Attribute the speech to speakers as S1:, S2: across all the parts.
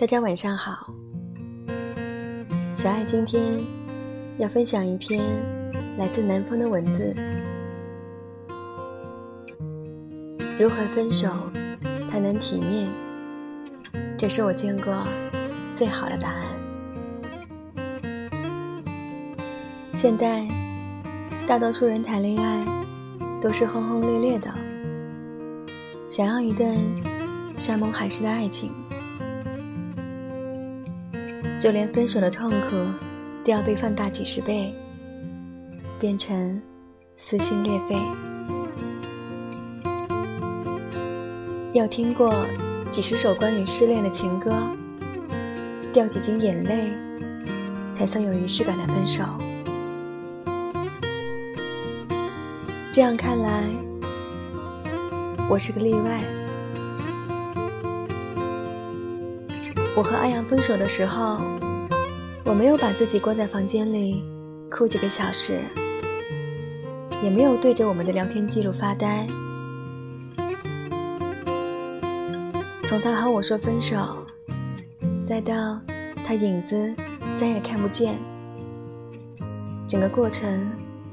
S1: 大家晚上好。小爱今天要分享一篇来自南方的文字：如何分手才能体面？这是我见过最好的答案。现在大多数人谈恋爱都是轰轰烈烈的，想要一段。山盟海誓的爱情，就连分手的痛苦都要被放大几十倍，变成撕心裂肺。要听过几十首关于失恋的情歌，掉几斤眼泪，才算有仪式感的分手。这样看来，我是个例外。我和阿阳分手的时候，我没有把自己关在房间里哭几个小时，也没有对着我们的聊天记录发呆。从他和我说分手，再到他影子再也看不见，整个过程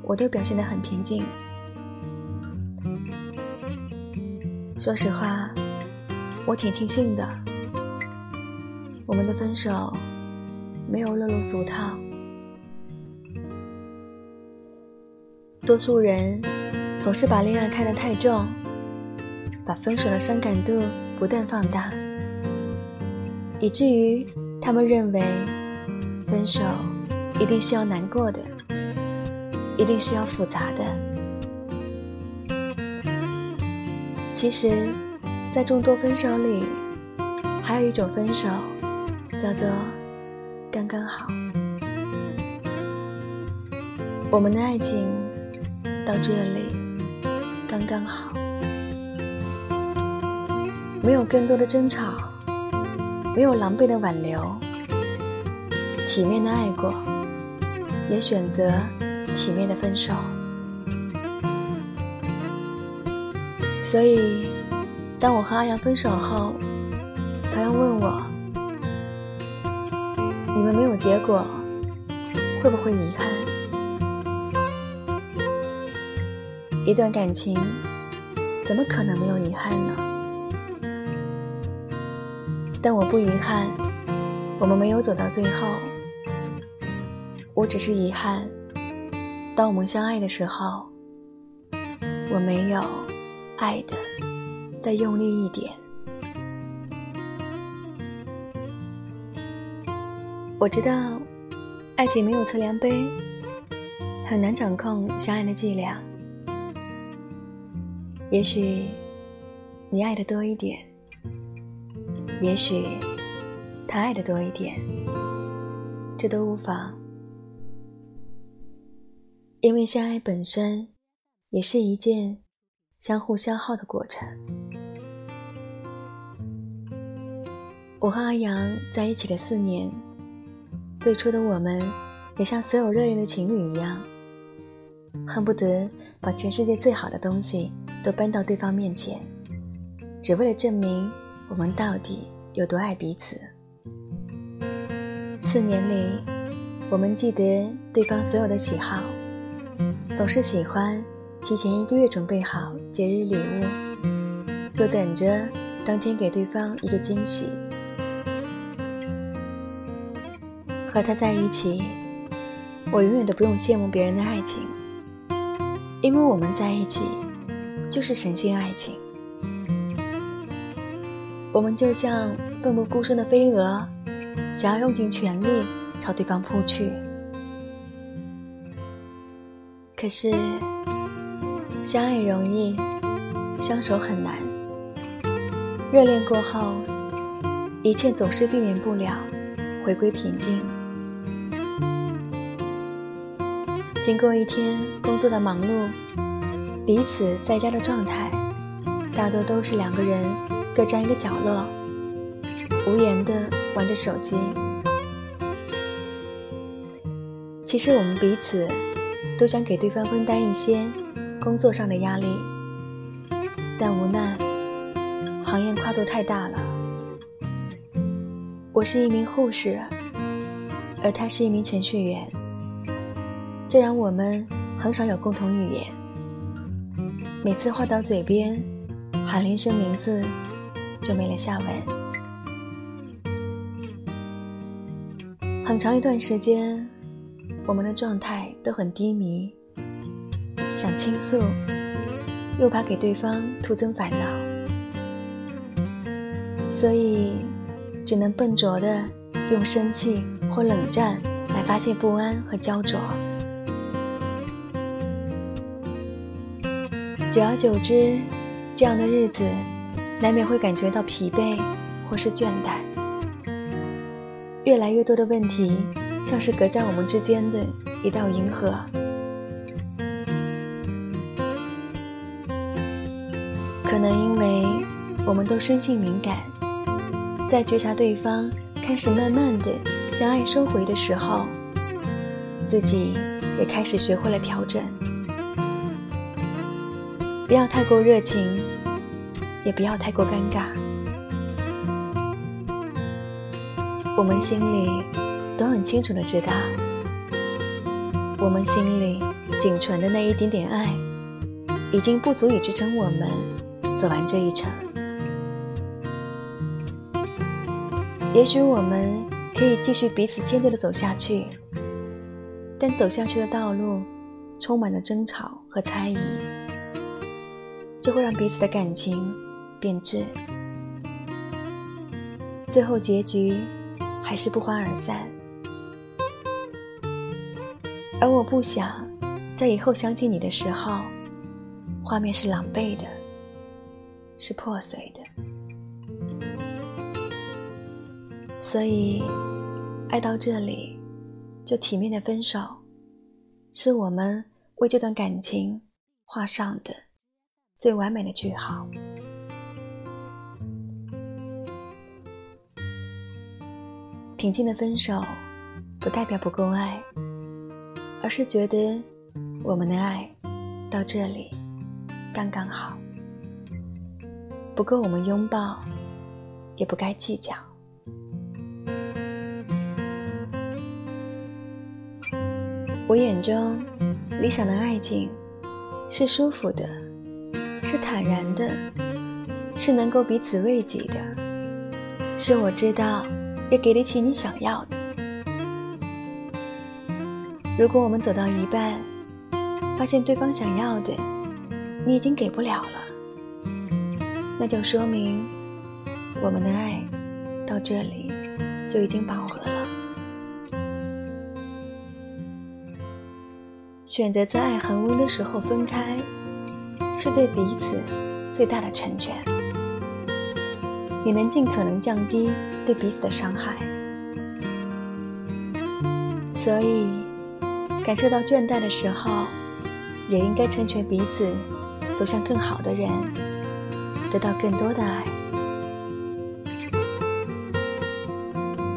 S1: 我都表现得很平静。说实话，我挺庆幸的。我们的分手没有落入俗套。多数人总是把恋爱看得太重，把分手的伤感度不断放大，以至于他们认为分手一定是要难过的，一定是要复杂的。其实，在众多分手里，还有一种分手。叫做刚刚好。我们的爱情到这里刚刚好，没有更多的争吵，没有狼狈的挽留，体面的爱过，也选择体面的分手。所以，当我和阿阳分手后，朋友问我。你们没有结果，会不会遗憾？一段感情怎么可能没有遗憾呢？但我不遗憾，我们没有走到最后。我只是遗憾，当我们相爱的时候，我没有爱的再用力一点。我知道，爱情没有测量杯，很难掌控相爱的伎俩。也许你爱的多一点，也许他爱的多一点，这都无妨，因为相爱本身也是一件相互消耗的过程。我和阿阳在一起的四年。最初的我们，也像所有热恋的情侣一样，恨不得把全世界最好的东西都搬到对方面前，只为了证明我们到底有多爱彼此。四年里，我们记得对方所有的喜好，总是喜欢提前一个月准备好节日礼物，就等着当天给对方一个惊喜。和他在一起，我永远都不用羡慕别人的爱情，因为我们在一起就是神仙爱情。我们就像奋不顾身的飞蛾，想要用尽全力朝对方扑去。可是，相爱容易，相守很难。热恋过后，一切总是避免不了回归平静。经过一天工作的忙碌，彼此在家的状态，大多都是两个人各占一个角落，无言的玩着手机。其实我们彼此都想给对方分担一些工作上的压力，但无奈行业跨度太大了，我是一名护士，而他是一名程序员，这让我们很少有共同语言。每次话到嘴边，喊了一声名字，就没了下文。很长一段时间，我们的状态都很低迷，想倾诉，又怕给对方徒增烦恼，所以。只能笨拙的用生气或冷战来发泄不安和焦灼。久而久之，这样的日子难免会感觉到疲惫或是倦怠。越来越多的问题像是隔在我们之间的一道银河。可能因为我们都生性敏感。在觉察对方开始慢慢的将爱收回的时候，自己也开始学会了调整，不要太过热情，也不要太过尴尬。我们心里都很清楚的知道，我们心里仅存的那一点点爱，已经不足以支撑我们走完这一程。也许我们可以继续彼此迁就的走下去，但走下去的道路充满了争吵和猜疑，就会让彼此的感情变质，最后结局还是不欢而散。而我不想在以后想起你的时候，画面是狼狈的，是破碎的。所以，爱到这里，就体面的分手，是我们为这段感情画上的最完美的句号。平静的分手，不代表不够爱，而是觉得我们的爱到这里刚刚好，不够我们拥抱，也不该计较。我眼中理想的爱情是舒服的，是坦然的，是能够彼此慰藉的，是我知道也给得起你想要的。如果我们走到一半，发现对方想要的你已经给不了了，那就说明我们的爱到这里就已经饱和了。选择在爱恒温的时候分开，是对彼此最大的成全，也能尽可能降低对彼此的伤害。所以，感受到倦怠的时候，也应该成全彼此，走向更好的人，得到更多的爱。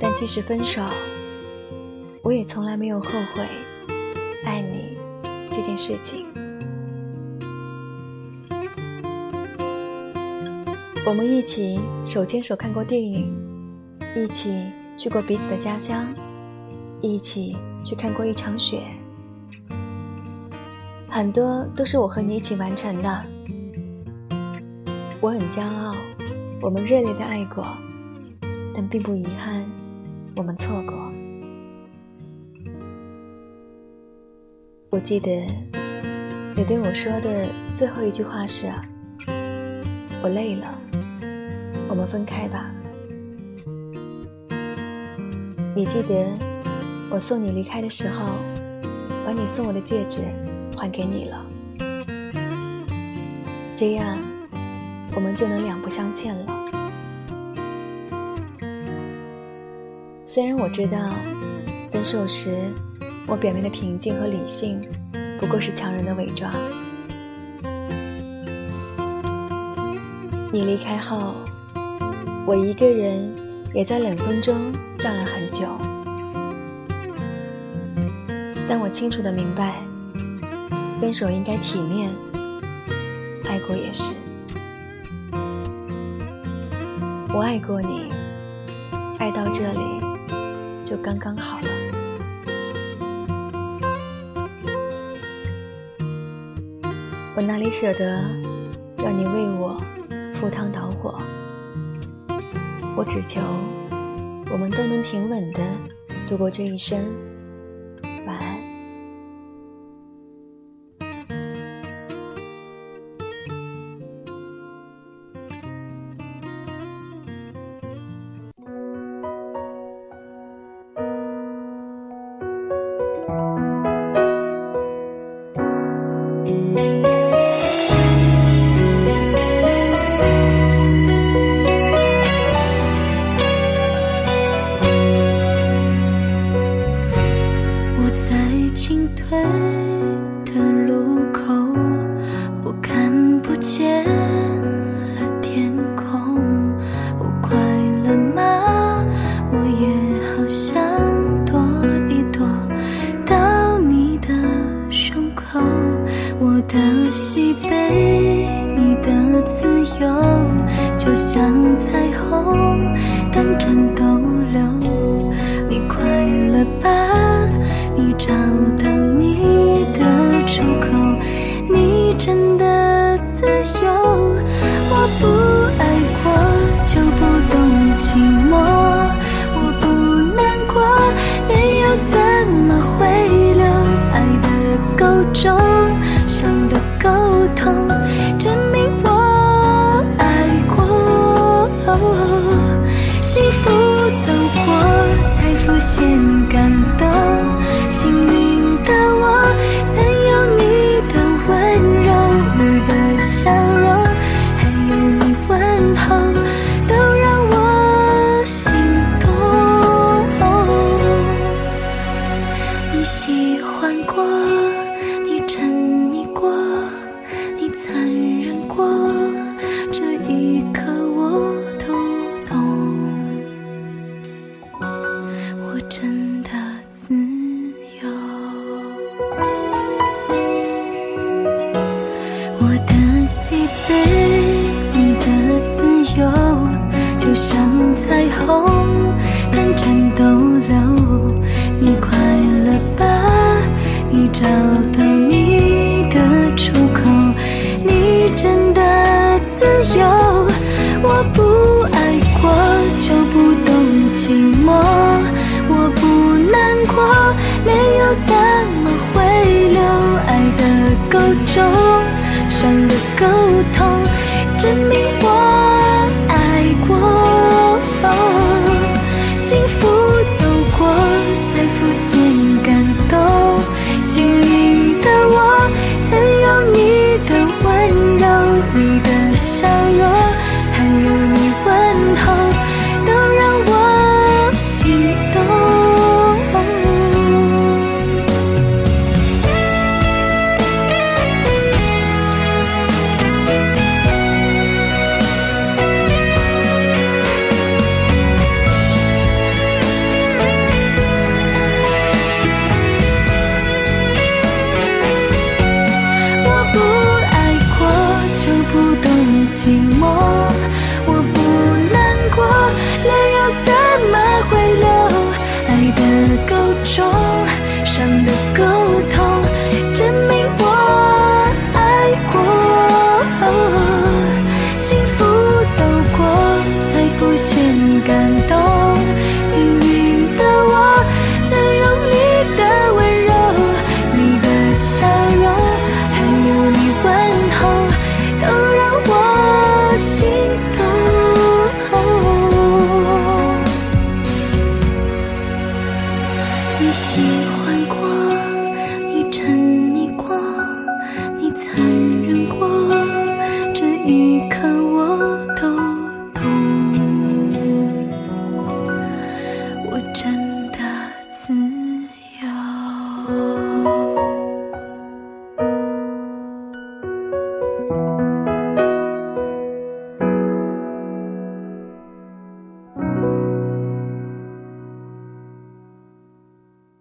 S1: 但即使分手，我也从来没有后悔爱你。这件事情，我们一起手牵手看过电影，一起去过彼此的家乡，一起去看过一场雪，很多都是我和你一起完成的。我很骄傲，我们热烈的爱过，但并不遗憾，我们错过。我记得你对我说的最后一句话是：“我累了，我们分开吧。”你记得我送你离开的时候，把你送我的戒指还给你了，这样我们就能两不相欠了。虽然我知道分手时。我表面的平静和理性，不过是强人的伪装。你离开后，我一个人也在冷风中站了很久。但我清楚的明白分手应该体面爱过也是。我爱过你爱
S2: 到这里就刚刚好了。我哪里舍得让你为我赴汤蹈火？我只求我们都能平稳的度过这一生。
S1: 也好像躲一躲到你的胸口我的喜悲你的自由就像彩虹等着逗留你快乐吧。痛，但全都留，你快乐吧，你找到你的出口，你真的自由，我不爱过就不懂寂寞，我不难过，泪又怎么会流，爱的够重，伤的够痛。